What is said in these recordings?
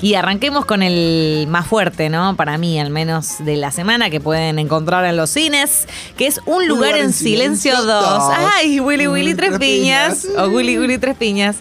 Y arranquemos con el más fuerte, ¿no? Para mí, al menos de la semana, que pueden encontrar en los cines, que es Un lugar, en silencio 2. ¡Ay, Willy Willy Tres Piñas! O Willy Willy Tres Piñas.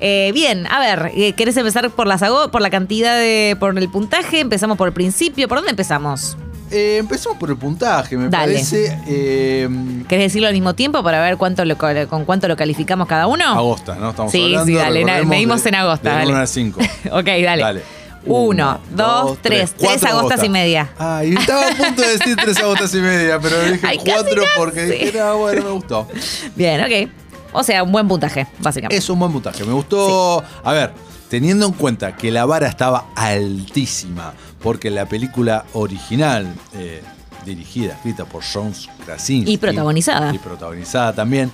Eh, bien, a ver, eh, ¿querés empezar por, ago- por la cantidad de. por el puntaje? ¿Empezamos por el principio? ¿Por dónde empezamos? Eh, empezamos por el puntaje, me Dale. parece. Eh, ¿Querés decirlo al mismo tiempo para ver cuánto lo, con cuánto lo calificamos cada uno? agosta, ¿no? Estamos Sí, hablando. sí, dale, na- recordemos, medimos de- en agosta, del dale. uno al 5. ok, dale. Dale. Uno, dos, tres. Tres agostas y media. Ay, estaba a punto de decir tres agostas y media, pero dije Ay, casi, cuatro casi. porque dije, no, bueno, me gustó. Bien, ok. O sea, un buen puntaje, básicamente. Es un buen puntaje. Me gustó. A ver, teniendo en cuenta que la vara estaba altísima, porque la película original, eh, dirigida, escrita por John Krasinski. Y protagonizada. Y protagonizada también.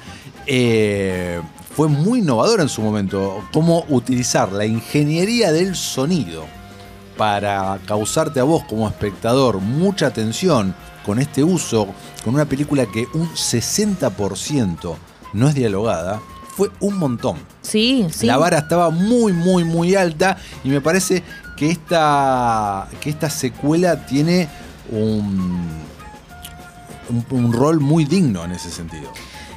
eh, fue muy innovadora en su momento. Cómo utilizar la ingeniería del sonido para causarte a vos como espectador mucha atención con este uso, con una película que un 60% no es dialogada, fue un montón. Sí, sí. La vara estaba muy, muy, muy alta y me parece que esta, que esta secuela tiene un, un, un rol muy digno en ese sentido.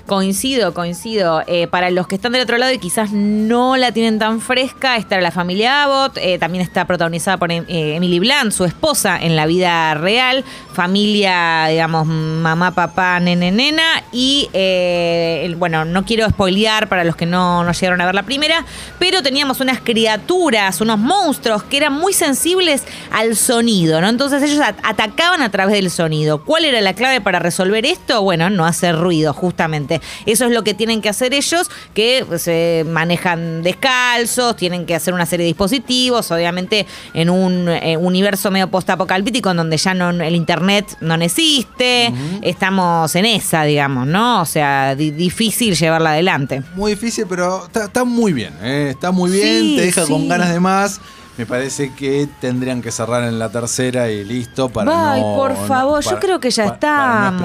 Coincido, coincido. Eh, para los que están del otro lado y quizás no la tienen tan fresca, está la familia Abbott, eh, también está protagonizada por eh, Emily Blunt, su esposa en la vida real, familia, digamos, mamá, papá, nene, nena, y eh, bueno, no quiero spoilear para los que no, no llegaron a ver la primera, pero teníamos unas criaturas, unos monstruos que eran muy sensibles al sonido, ¿no? Entonces ellos at- atacaban a través del sonido. ¿Cuál era la clave para resolver esto? Bueno, no hacer ruido, justamente. Eso es lo que tienen que hacer ellos, que se manejan descalzos, tienen que hacer una serie de dispositivos, obviamente en un eh, universo medio postapocalíptico en donde ya no, el internet no existe. Estamos en esa, digamos, ¿no? O sea, di- difícil llevarla adelante. Muy difícil, pero está, está muy bien. ¿eh? Está muy bien, Sí, te deja sí. con ganas de más. Me parece que tendrían que cerrar en la tercera y listo para Ay, no. por no- favor, yo creo que ya Para no.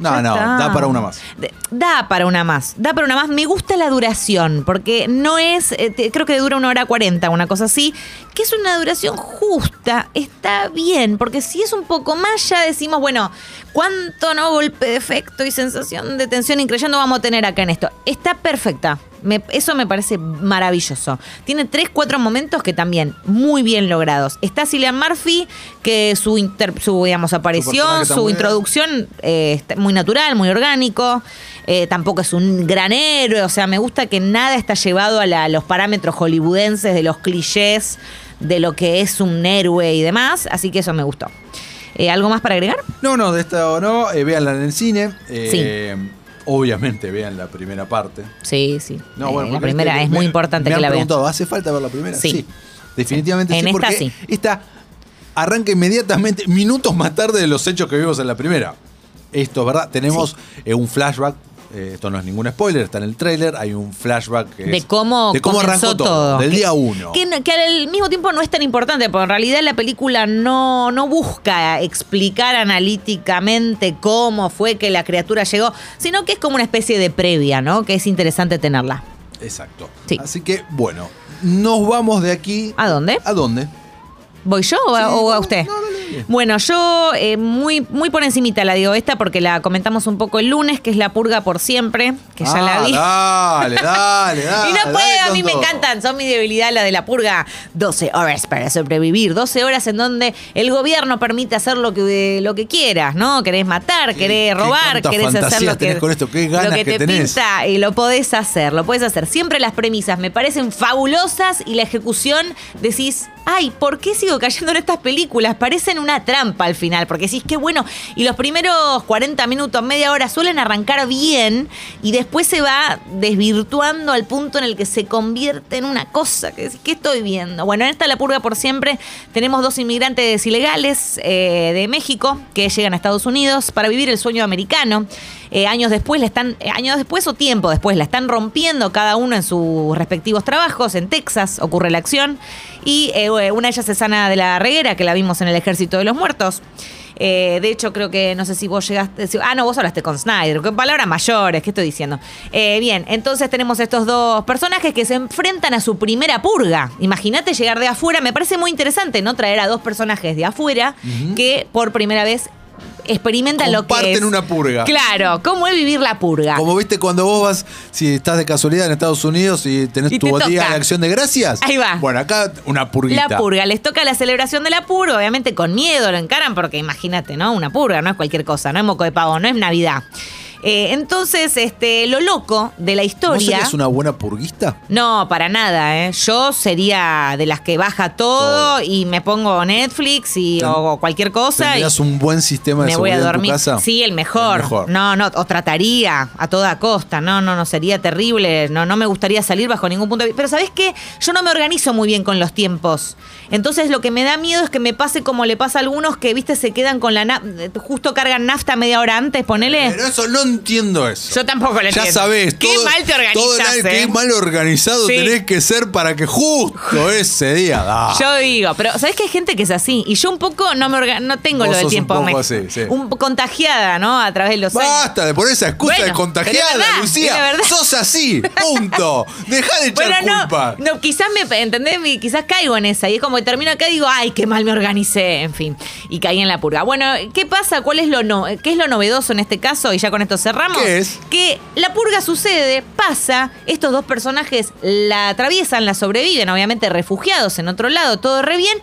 No, da para una más. Da para una más, da para una más. Me gusta la duración, porque no es, eh, creo que dura una hora cuarenta, una cosa así, que es una duración justa, está bien, porque si es un poco más ya decimos, bueno, ¿cuánto no golpe de efecto y sensación de tensión increyendo vamos a tener acá en esto? Está perfecta. Me- eso me parece maravilloso. Tiene tres, cuatro momentos que también muy bien logrados. Está Cillian Murphy, que su, inter- su digamos, aparición, su introducción eh, está muy natural, muy orgánico. Eh, tampoco es un gran héroe. O sea, me gusta que nada está llevado a, la- a los parámetros hollywoodenses de los clichés de lo que es un héroe y demás. Así que eso me gustó. Eh, ¿Algo más para agregar? No, no, de esta o no. eh, véanla en el cine. eh, Obviamente vean la primera parte. Sí, sí. No, Eh, bueno, la primera es me- muy importante me que la vean. ¿hace falta ver la primera? Sí. definitivamente En sí, esta porque sí. esta arranca inmediatamente, minutos más tarde de los hechos que vimos en la primera. Esto es verdad, tenemos eh, un flashback, eh, esto no es ningún spoiler, está en el tráiler, hay un flashback que de es- cómo, de cómo arrancó todo, del Que- día uno. Que, que al mismo tiempo no es tan importante, porque en realidad la película no, no busca explicar analíticamente cómo fue que la criatura llegó, sino que es como una especie de previa, ¿no? Que es interesante tenerla. Exacto. Sí. Así que, bueno, nos vamos de aquí. ¿A dónde? ¿A dónde? ¿Voy yo o, a- o usted? Bueno, yo eh, muy, muy por encimita la digo esta porque la comentamos un poco el lunes, que es La Purga por Siempre, que ya la vi. Ah, Dale, dale, dale. Y no puedo, a mí me encantan, son mi debilidad la de la purga. 12 horas para sobrevivir, 12 horas en donde el gobierno permite hacer lo que, lo que quieras, ¿no? Querés matar, querés robar, querés hacer lo que, con esto, qué lo ganas que que te tenés. pinta y lo podés hacer, lo podés hacer. Siempre las premisas me parecen fabulosas y la ejecución decís, ay, ¿por qué sigo cayendo en estas películas? Parecen una trampa al final, porque decís, qué bueno. Y los primeros 40 minutos, media hora suelen arrancar bien y después se va desvirtuando al punto en el que se convierte en una cosa que ¿qué estoy viendo? Bueno, en esta La Purga por Siempre tenemos dos inmigrantes ilegales eh, de México que llegan a Estados Unidos para vivir el sueño americano. Eh, años después la están, eh, años después o tiempo después la están rompiendo cada uno en sus respectivos trabajos. En Texas ocurre la acción. Y eh, una de ellas es Ana de la Reguera, que la vimos en el Ejército de los Muertos. Eh, de hecho, creo que no sé si vos llegaste. si- ah, no, vos hablaste con Snyder. Con palabras mayores, ¿qué estoy diciendo? Eh, bien, entonces tenemos estos dos personajes que se enfrentan a su primera purga. Imagínate llegar de afuera. Me parece muy interesante, ¿no? Traer a dos personajes de afuera que por primera vez experimentan lo que Comparten es. una purga. Claro, ¿cómo es vivir la purga? Como viste cuando vos vas, si estás de casualidad en Estados Unidos y tenés Y tu te día toca. de acción de gracias. Ahí va. Bueno, acá una purguita. La purga, les toca la celebración de la purga, obviamente con miedo lo encaran porque imagínate, ¿no? Una purga no es cualquier cosa, no es moco de pavo, no es Navidad. Eh, entonces, este, lo loco de la ¿Vos historia... serías una buena purguista? No, para nada, ¿eh? Yo sería de las que baja todo, Todo. y me pongo Netflix y, Ten- o cualquier cosa y ¿Tendrías un buen sistema de me voy a dormir. en tu casa? Sí, el mejor. El mejor. No, no, o trataría a toda costa. No, no, no, sería terrible. No, no me gustaría salir bajo ningún punto de vista. Pero ¿sabes qué? Yo no me organizo muy bien con los tiempos. Entonces lo que me da miedo es que me pase como le pasa a algunos que, viste, se quedan con la na- justo cargan nafta media hora antes, ponele. Pero eso no entiendo eso. Yo tampoco lo Ya entiendo. sabés, Qué todo, mal te organizas, todo el año, ¿eh? qué mal organizado Sí. tenés que ser para que justo ese día da. Yo digo, pero ¿sabes que hay gente que es así? Y yo un poco no me no tengo Vos lo del sos un tiempo. poco me- así, sí. un- contagiada, ¿no? A través de los años. Basta de poner esa excusa Bueno, de contagiada, verdad, Lucía. Sos así, punto. Dejá de echar Bueno, no, culpa. no, quizás me, ¿entendés? Quizás caigo en esa. Y es como que termino acá y digo, ay, qué mal me organicé, en fin. Y caí en la purga. Bueno, ¿qué pasa? ¿Cuál es lo no, qué es lo novedoso en este caso? Y ya con esto cerramos. ¿Qué es? Que la purga sucede, pasa, estos dos personajes la atraviesan, la sobreviven, obviamente refugiados en otro lado, todo re bien.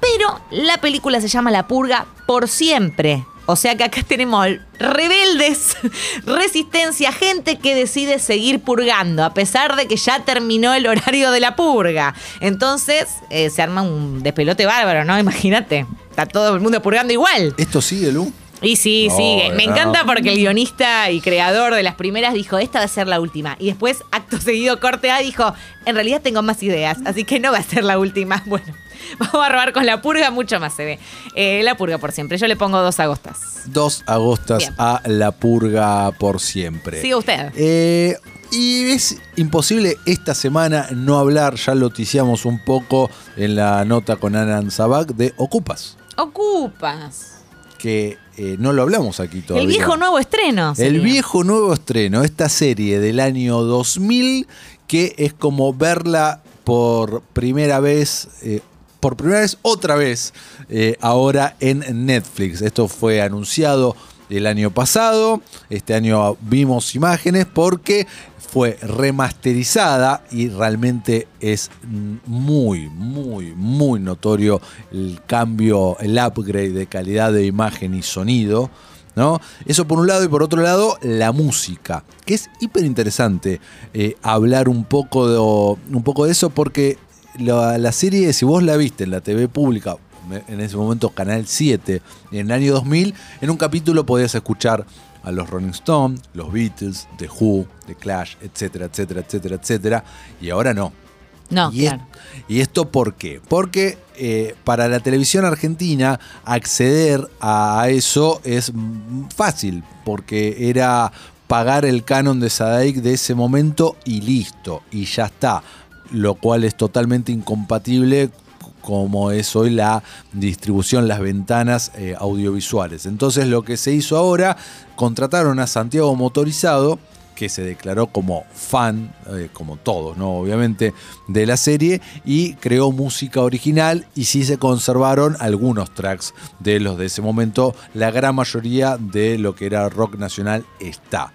Pero la película se llama La Purga por siempre. O sea que acá tenemos rebeldes, resistencia, gente que decide seguir purgando, a pesar de que ya terminó el horario de la purga. Entonces eh, se arma un despelote bárbaro, ¿no? Imagínate. Está todo el mundo purgando igual. ¿Esto sigue, Lu? Y sí, No, sí. Me no. encanta porque el guionista y creador de las primeras dijo, esta va a ser la última. Y después, acto seguido, corte A, dijo, en realidad tengo más ideas, así que no va a ser la última. Bueno, vamos a robar con la purga, mucho más se ve. Eh, la purga por siempre. Yo le pongo dos agostas. Dos agostas Bien. a la purga por siempre. Siga usted. Eh, y es imposible esta semana no hablar, ya lo ticiamos un poco en la nota con Anan Sabak, de Ocupas, Ocupas. Que eh, no lo hablamos aquí todavía. El viejo nuevo estreno. El viejo nuevo estreno, esta serie del año 2000, que es como verla por primera vez, eh, por primera vez, otra vez, eh, ahora en Netflix. Esto fue anunciado el año pasado, este año vimos imágenes porque fue remasterizada y realmente es muy, muy, muy notorio el cambio, el upgrade de calidad de imagen y sonido. ¿No? Eso por un lado y por otro lado la música, que es hiper interesante eh, hablar un poco, de, un poco de eso porque la, la serie, si vos la viste en la TV pública, en ese momento Canal 7, en el año 2000, en un capítulo podías escuchar a los Rolling Stones, los Beatles, The Who, The Clash, etcétera, etcétera, etcétera, etcétera, y ahora no. No, ¿Y, es-. ¿Y esto por qué? Porque eh, para la televisión argentina acceder a eso es fácil, porque era pagar el canon de Sadaic de ese momento y listo, y ya está, lo cual es totalmente incompatible como es hoy la distribución, las ventanas eh, audiovisuales. Entonces lo que se hizo ahora, contrataron a Santiago Motorizado, que se declaró como fan, eh, como todos, ¿no? Obviamente, de la serie y creó música original y sí se conservaron algunos tracks de los de ese momento. La gran mayoría de lo que era rock nacional está.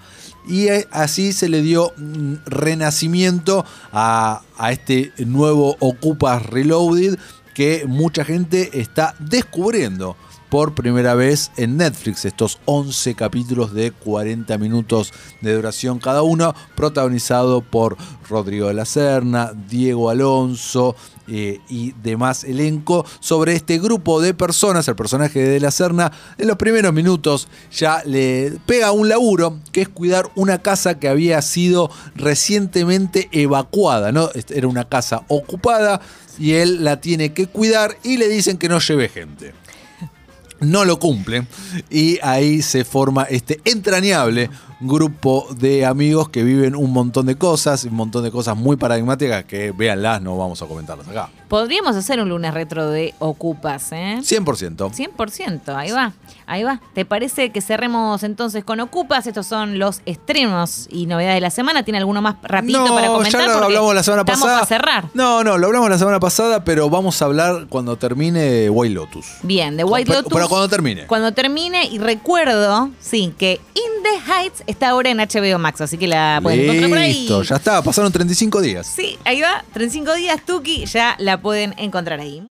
Y eh, así se le dio mm, renacimiento a, a este nuevo Ocupas Reloaded que mucha gente está descubriendo por primera vez en Netflix, estos 11 capítulos de 40 minutos de duración cada uno, protagonizado por Rodrigo de la Serna, Diego Alonso eh, y demás elenco, sobre este grupo de personas, el personaje de la Serna, en los primeros minutos ya le pega un laburo, que es cuidar una casa que había sido recientemente evacuada, ¿no? Era una casa ocupada y él la tiene que cuidar y le dicen que no lleve gente no lo cumple y ahí se forma este entrañable grupo de amigos que viven un montón de cosas, un montón de cosas muy paradigmáticas que véanlas, no vamos a comentarlas acá. Podríamos hacer un lunes retro de Ocupas, ¿eh? 100%. 100%, ahí va, ahí va. ¿Te parece que cerremos entonces con Ocupas? Estos son los estrenos y novedades de la semana. ¿Tiene alguno más rapidito para comentar? ya lo hablamos la semana estamos pasada. a cerrar. No, no, lo hablamos la semana pasada, pero vamos a hablar cuando termine White Lotus. Bien, de White Pero- Lotus. pero cuando termine. Cuando termine, y recuerdo, sí, que In the Heights está ahora en HBO Max, así que la pueden encontrar por ahí. Listo, ya está, pasaron 35 días. Sí, ahí va, 35 días, Tuki, ya la pueden encontrar ahí.